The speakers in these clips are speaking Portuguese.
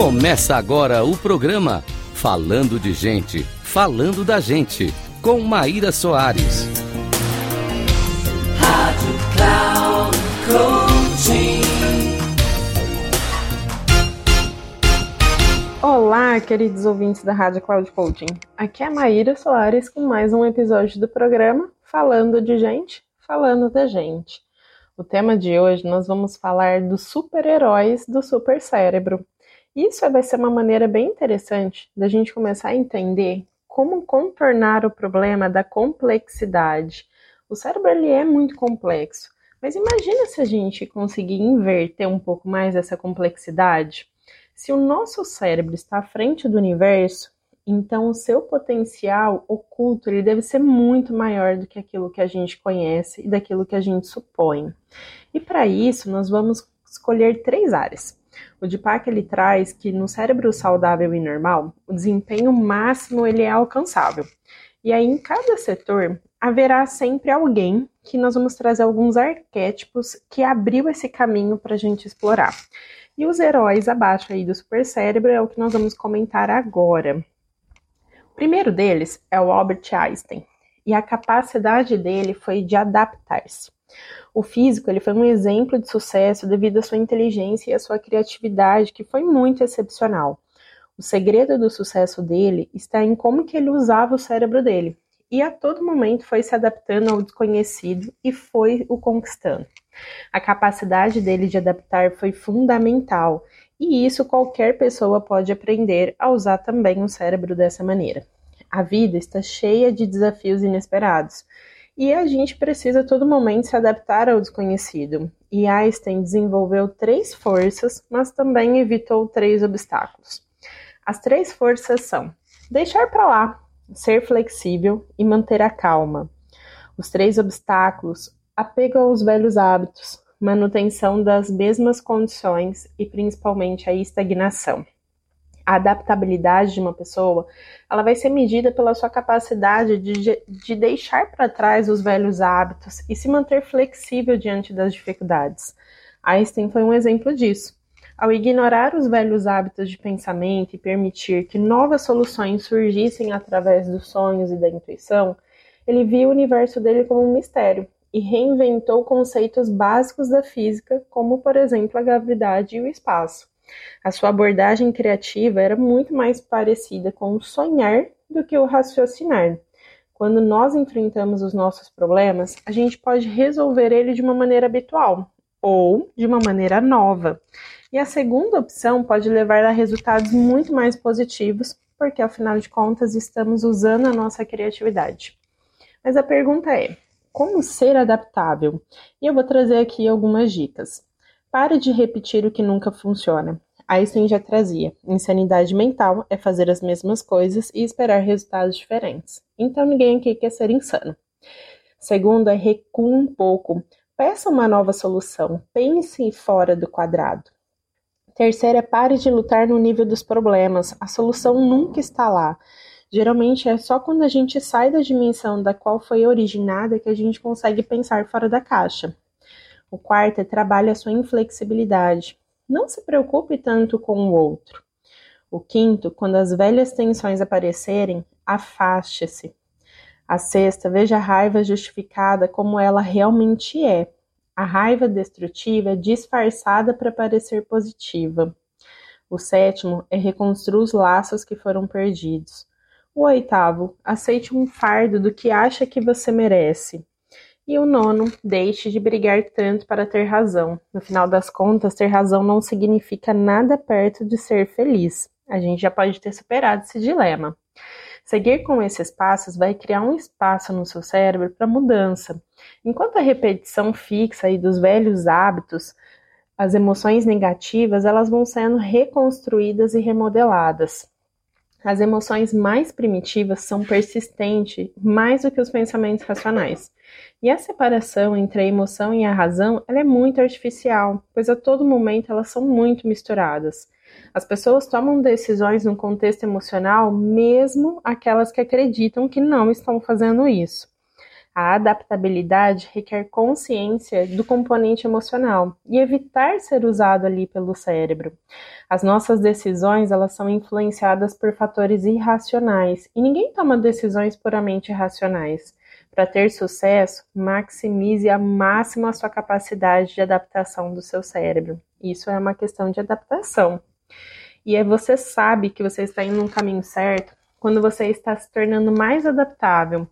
Começa agora o programa Falando de Gente, Falando da Gente, com Maíra Soares. Rádio Cloud Coaching. Olá, queridos ouvintes da Rádio Cloud Coaching. Aqui é a Maíra Soares com mais um episódio do programa Falando de Gente, Falando da Gente. O tema de hoje nós vamos falar dos super-heróis do super cérebro. Isso vai ser uma maneira bem interessante da gente começar a entender como contornar o problema da complexidade. O cérebro ele é muito complexo, mas imagina se a gente conseguir inverter um pouco mais essa complexidade. Se o nosso cérebro está à frente do universo, então o seu potencial oculto ele deve ser muito maior do que aquilo que a gente conhece e daquilo que a gente supõe. E para isso nós vamos escolher três áreas. O DIPAC ele traz que no cérebro saudável e normal, o desempenho máximo ele é alcançável. E aí em cada setor haverá sempre alguém que nós vamos trazer alguns arquétipos que abriu esse caminho para a gente explorar. E os heróis abaixo aí do supercérebro é o que nós vamos comentar agora. O primeiro deles é o Albert Einstein, e a capacidade dele foi de adaptar-se. O físico ele foi um exemplo de sucesso devido à sua inteligência e à sua criatividade, que foi muito excepcional. O segredo do sucesso dele está em como que ele usava o cérebro dele, e a todo momento foi se adaptando ao desconhecido e foi o conquistando. A capacidade dele de adaptar foi fundamental, e isso qualquer pessoa pode aprender a usar também o cérebro dessa maneira. A vida está cheia de desafios inesperados, e a gente precisa a todo momento se adaptar ao desconhecido. E Einstein desenvolveu três forças, mas também evitou três obstáculos. As três forças são deixar para lá, ser flexível e manter a calma. Os três obstáculos: apego aos velhos hábitos, manutenção das mesmas condições e principalmente a estagnação a adaptabilidade de uma pessoa, ela vai ser medida pela sua capacidade de, de deixar para trás os velhos hábitos e se manter flexível diante das dificuldades. Einstein foi um exemplo disso. Ao ignorar os velhos hábitos de pensamento e permitir que novas soluções surgissem através dos sonhos e da intuição, ele viu o universo dele como um mistério e reinventou conceitos básicos da física, como, por exemplo, a gravidade e o espaço. A sua abordagem criativa era muito mais parecida com o sonhar do que o raciocinar. Quando nós enfrentamos os nossos problemas, a gente pode resolver ele de uma maneira habitual ou de uma maneira nova. E a segunda opção pode levar a resultados muito mais positivos, porque afinal de contas estamos usando a nossa criatividade. Mas a pergunta é: como ser adaptável? E eu vou trazer aqui algumas dicas. Pare de repetir o que nunca funciona. Einstein já trazia: insanidade mental é fazer as mesmas coisas e esperar resultados diferentes. Então ninguém aqui quer ser insano. Segundo é recue um pouco, peça uma nova solução, pense fora do quadrado. Terceiro é pare de lutar no nível dos problemas. A solução nunca está lá. Geralmente é só quando a gente sai da dimensão da qual foi originada que a gente consegue pensar fora da caixa. O quarto é trabalhe a sua inflexibilidade. Não se preocupe tanto com o outro. O quinto, quando as velhas tensões aparecerem, afaste-se. A sexta, veja a raiva justificada como ela realmente é. A raiva destrutiva é disfarçada para parecer positiva. O sétimo é reconstruir os laços que foram perdidos. O oitavo, aceite um fardo do que acha que você merece. E o nono, deixe de brigar tanto para ter razão. No final das contas, ter razão não significa nada perto de ser feliz. A gente já pode ter superado esse dilema. Seguir com esses passos vai criar um espaço no seu cérebro para mudança. Enquanto a repetição fixa aí dos velhos hábitos, as emoções negativas, elas vão sendo reconstruídas e remodeladas. As emoções mais primitivas são persistentes mais do que os pensamentos racionais. E a separação entre a emoção e a razão ela é muito artificial, pois a todo momento elas são muito misturadas. As pessoas tomam decisões no contexto emocional, mesmo aquelas que acreditam que não estão fazendo isso. A adaptabilidade requer consciência do componente emocional e evitar ser usado ali pelo cérebro. As nossas decisões, elas são influenciadas por fatores irracionais e ninguém toma decisões puramente racionais. Para ter sucesso, maximize ao máximo a sua capacidade de adaptação do seu cérebro. Isso é uma questão de adaptação. E é você sabe que você está indo no caminho certo quando você está se tornando mais adaptável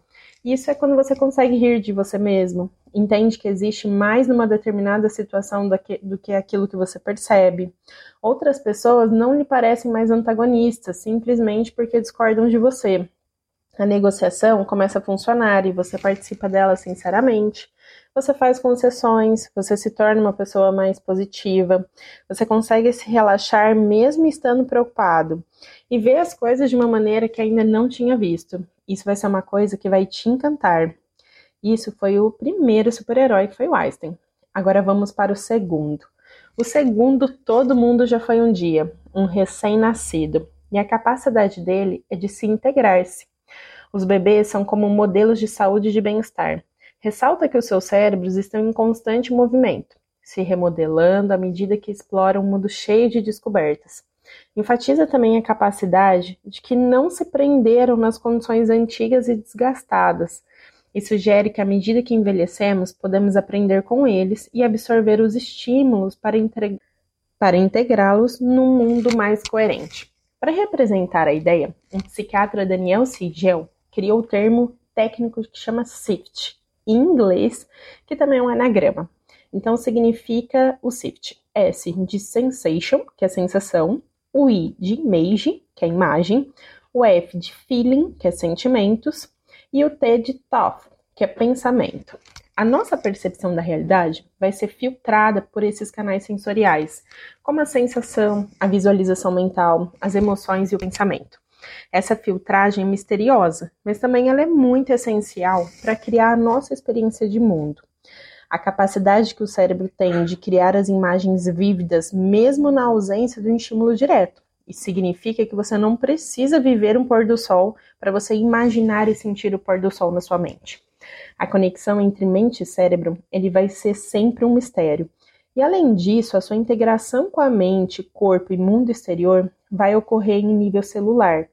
isso é quando você consegue rir de você mesmo, entende que existe mais numa determinada situação do que, aquilo que você percebe. Outras pessoas não lhe parecem mais antagonistas, simplesmente porque discordam de você. A negociação começa a funcionar e você participa dela sinceramente. Você faz concessões, você se torna uma pessoa mais positiva, você consegue se relaxar mesmo estando preocupado e ver as coisas de uma maneira que ainda não tinha visto. Isso vai ser uma coisa que vai te encantar. Isso foi o primeiro super-herói que foi o Einstein. Agora vamos para o segundo. O segundo, todo mundo já foi um dia, um recém-nascido, e a capacidade dele é de se integrar-se. Os bebês são como modelos de saúde e de bem-estar. Ressalta que os seus cérebros estão em constante movimento, se remodelando à medida que exploram um mundo cheio de descobertas. Enfatiza também a capacidade de que não se prenderam nas condições antigas e desgastadas, e sugere que à medida que envelhecemos, podemos aprender com eles e absorver os estímulos para, para integrá-los num mundo mais coerente. Para representar a ideia, o psiquiatra Daniel Siegel criou o termo técnico que chama SIFT, em inglês, que também é um anagrama. Então significa o SIFT. S de sensation, que é sensação, o I de image, que é imagem, o F de feeling, que é sentimentos, e o T de thought, que é pensamento. A nossa percepção da realidade vai ser filtrada por esses canais sensoriais, como a sensação, a visualização mental, as emoções e o pensamento. Essa filtragem é misteriosa, mas também ela é muito essencial para criar a nossa experiência de mundo a capacidade que o cérebro tem de criar as imagens vívidas, mesmo na ausência do estímulo direto. Isso significa que você não precisa viver um pôr do sol para você imaginar e sentir o pôr do sol na sua mente. A conexão entre mente e cérebro, ele vai ser sempre um mistério. E além disso, a sua integração com a mente, corpo e mundo exterior vai ocorrer em nível celular.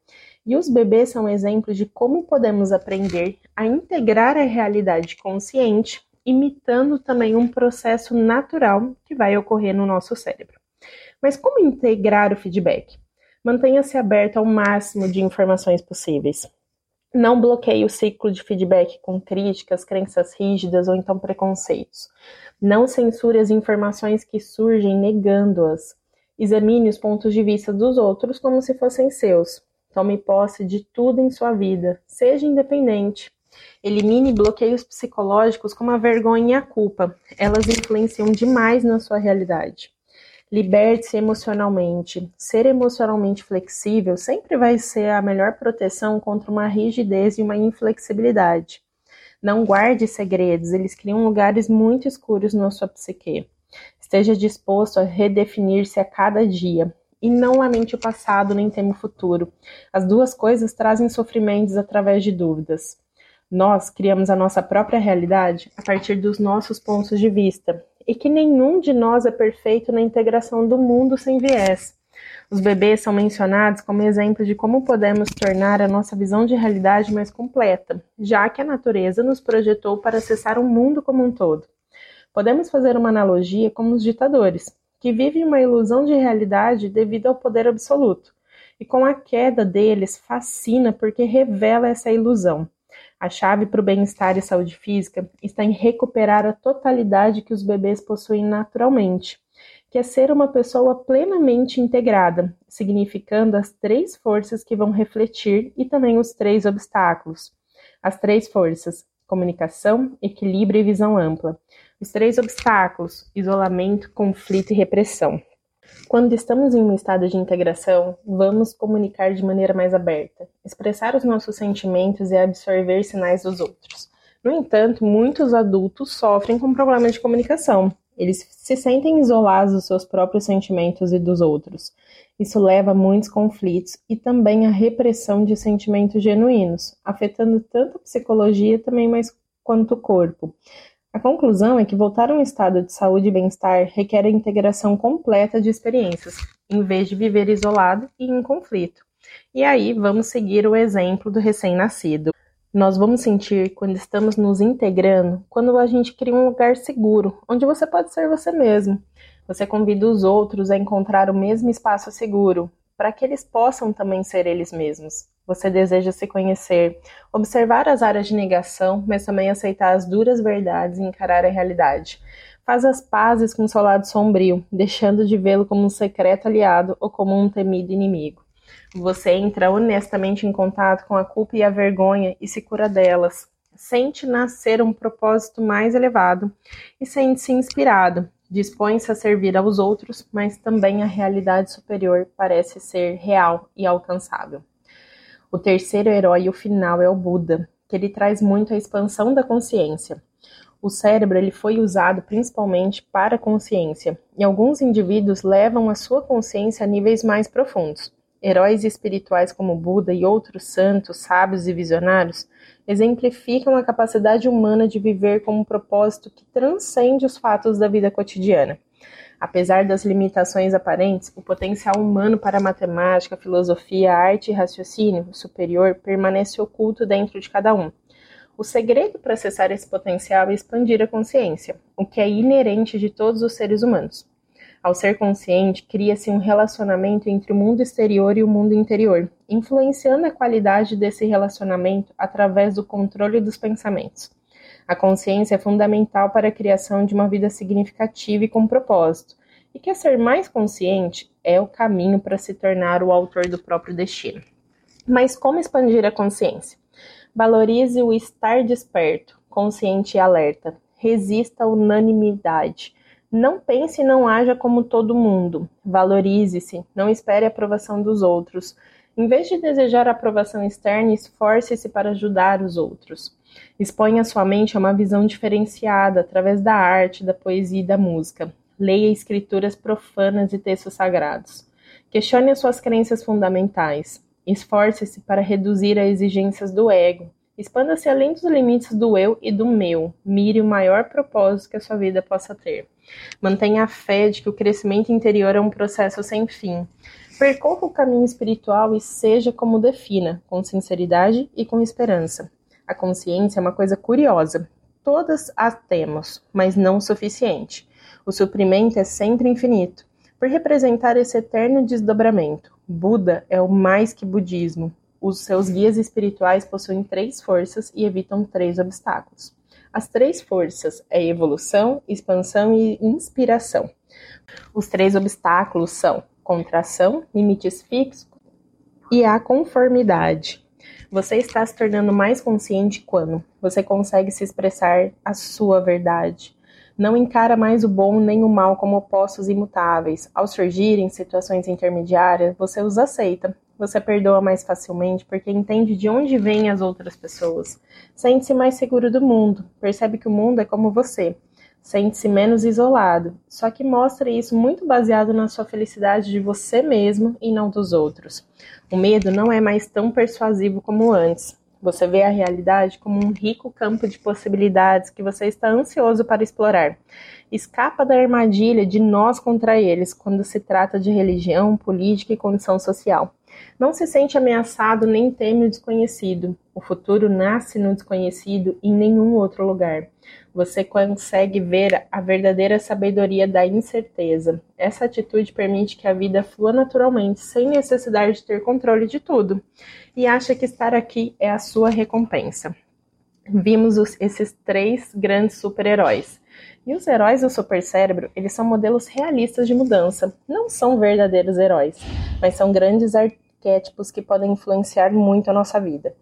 E os bebês são exemplos de como podemos aprender a integrar a realidade consciente imitando também um processo natural que vai ocorrer no nosso cérebro. Mas como integrar o feedback? Mantenha-se aberto ao máximo de informações possíveis. Não bloqueie o ciclo de feedback com críticas, crenças rígidas ou então preconceitos. Não censure as informações que surgem negando-as. Examine os pontos de vista dos outros como se fossem seus. Tome posse de tudo em sua vida. Seja independente. Elimine bloqueios psicológicos como a vergonha e a culpa. Elas influenciam demais na sua realidade. Liberte-se emocionalmente. Ser emocionalmente flexível sempre vai ser a melhor proteção contra uma rigidez e uma inflexibilidade. Não guarde segredos, eles criam lugares muito escuros na sua psique. Esteja disposto a redefinir-se a cada dia. E não lamente o passado nem teme o futuro. As duas coisas trazem sofrimentos através de dúvidas. Nós criamos a nossa própria realidade a partir dos nossos pontos de vista e que nenhum de nós é perfeito na integração do mundo sem viés. Os bebês são mencionados como exemplo de como podemos tornar a nossa visão de realidade mais completa, já que a natureza nos projetou para acessar o mundo como um todo. Podemos fazer uma analogia como os ditadores, que vivem uma ilusão de realidade devido ao poder absoluto, e com a queda deles fascina porque revela essa ilusão. A chave para o bem-estar e saúde física está em recuperar a totalidade que os bebês possuem naturalmente, que é ser uma pessoa plenamente integrada, significando as três forças que vão refletir e também os três obstáculos. As três forças: comunicação, equilíbrio e visão ampla. Os três obstáculos: isolamento, conflito e repressão. Quando estamos em um estado de integração, vamos comunicar de maneira mais aberta, expressar os nossos sentimentos e absorver sinais dos outros. No entanto, muitos adultos sofrem com problemas de comunicação. Eles se sentem isolados dos seus próprios sentimentos e dos outros. Isso leva a muitos conflitos e também à repressão de sentimentos genuínos, afetando tanto a psicologia também mais quanto o corpo. A conclusão é que voltar a um estado de saúde e bem-estar requer a integração completa de experiências, em vez de viver isolado e em conflito. E aí vamos seguir o exemplo do recém-nascido. Nós vamos sentir quando estamos nos integrando, quando a gente cria um lugar seguro, onde você pode ser você mesmo. Você convida os outros a encontrar o mesmo espaço seguro, para que eles possam também ser eles mesmos. Você deseja se conhecer, observar as áreas de negação, mas também aceitar as duras verdades e encarar a realidade. Faz as pazes com seu lado sombrio, deixando de vê-lo como um secreto aliado ou como um temido inimigo. Você entra honestamente em contato com a culpa e a vergonha e se cura delas. Sente nascer um propósito mais elevado e sente-se inspirado. Dispõe-se a servir aos outros, mas também a realidade superior parece ser real e alcançável. O terceiro herói e o final é o Buda, que ele traz muito a expansão da consciência. O cérebro ele foi usado principalmente para a consciência, e alguns indivíduos levam a sua consciência a níveis mais profundos. Heróis espirituais como Buda e outros santos, sábios e visionários exemplificam a capacidade humana de viver com um propósito que transcende os fatos da vida cotidiana. Apesar das limitações aparentes, o potencial humano para matemática, filosofia, arte e raciocínio superior permanece oculto dentro de cada um. O segredo para acessar esse potencial é expandir a consciência, o que é inerente de todos os seres humanos. Ao ser consciente, cria-se um relacionamento entre o mundo exterior e o mundo interior, influenciando a qualidade desse relacionamento através do controle dos pensamentos. A consciência é fundamental para a criação de uma vida significativa e com propósito, e quer ser mais consciente é o caminho para se tornar o autor do próprio destino. Mas como expandir a consciência? Valorize o estar desperto, consciente e alerta. Resista à unanimidade. Não pense e não haja como todo mundo. Valorize-se, não espere a aprovação dos outros. Em vez de desejar aprovação externa, esforce-se para ajudar os outros. Exponha sua mente a uma visão diferenciada através da arte, da poesia e da música. Leia escrituras profanas e textos sagrados. Questione as suas crenças fundamentais. Esforce-se para reduzir as exigências do ego. Expanda-se além dos limites do eu e do meu. Mire o maior propósito que a sua vida possa ter. Mantenha a fé de que o crescimento interior é um processo sem fim. Percorra o caminho espiritual e seja como defina, com sinceridade e com esperança. A consciência é uma coisa curiosa. Todas a temos, mas não o suficiente. O suprimento é sempre infinito, por representar esse eterno desdobramento. Buda é o mais que budismo. Os seus guias espirituais possuem três forças e evitam três obstáculos. As três forças é evolução, expansão e inspiração. Os três obstáculos são contração, limites fixos e a conformidade. Você está se tornando mais consciente quando você consegue se expressar a sua verdade. Não encara mais o bom nem o mal como opostos imutáveis. Ao surgirem situações intermediárias, você os aceita. Você perdoa mais facilmente porque entende de onde vêm as outras pessoas. Sente-se mais seguro do mundo. Percebe que o mundo é como você sente-se menos isolado, só que mostra isso muito baseado na sua felicidade de você mesmo e não dos outros. O medo não é mais tão persuasivo como antes. Você vê a realidade como um rico campo de possibilidades que você está ansioso para explorar. Escapa da armadilha de nós contra eles quando se trata de religião, política e condição social. Não se sente ameaçado nem teme o desconhecido. O futuro nasce no desconhecido em nenhum outro lugar. Você consegue ver a verdadeira sabedoria da incerteza. Essa atitude permite que a vida flua naturalmente, sem necessidade de ter controle de tudo, e acha que estar aqui é a sua recompensa. Vimos os, esses três grandes super-heróis. E os heróis do supercérebro, eles são modelos realistas de mudança. Não são verdadeiros heróis, mas são grandes arquétipos que podem influenciar muito a nossa vida.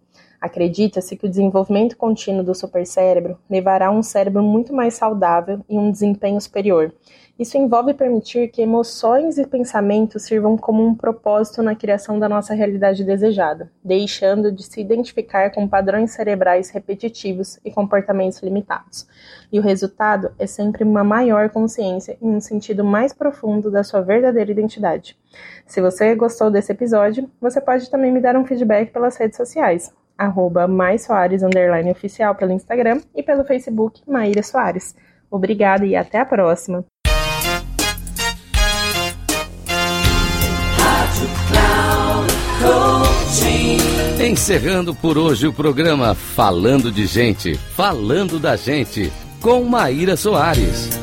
Acredita-se que o desenvolvimento contínuo do supercérebro levará a um cérebro muito mais saudável e um desempenho superior. Isso envolve permitir que emoções e pensamentos sirvam como um propósito na criação da nossa realidade desejada, deixando de se identificar com padrões cerebrais repetitivos e comportamentos limitados. E o resultado é sempre uma maior consciência e um sentido mais profundo da sua verdadeira identidade. Se você gostou desse episódio, você pode também me dar um feedback pelas redes sociais arroba mais Soares, underline oficial pelo Instagram e pelo Facebook Maíra Soares. Obrigada e até a próxima! Encerrando por hoje o programa Falando de Gente, Falando da Gente, com Maíra Soares.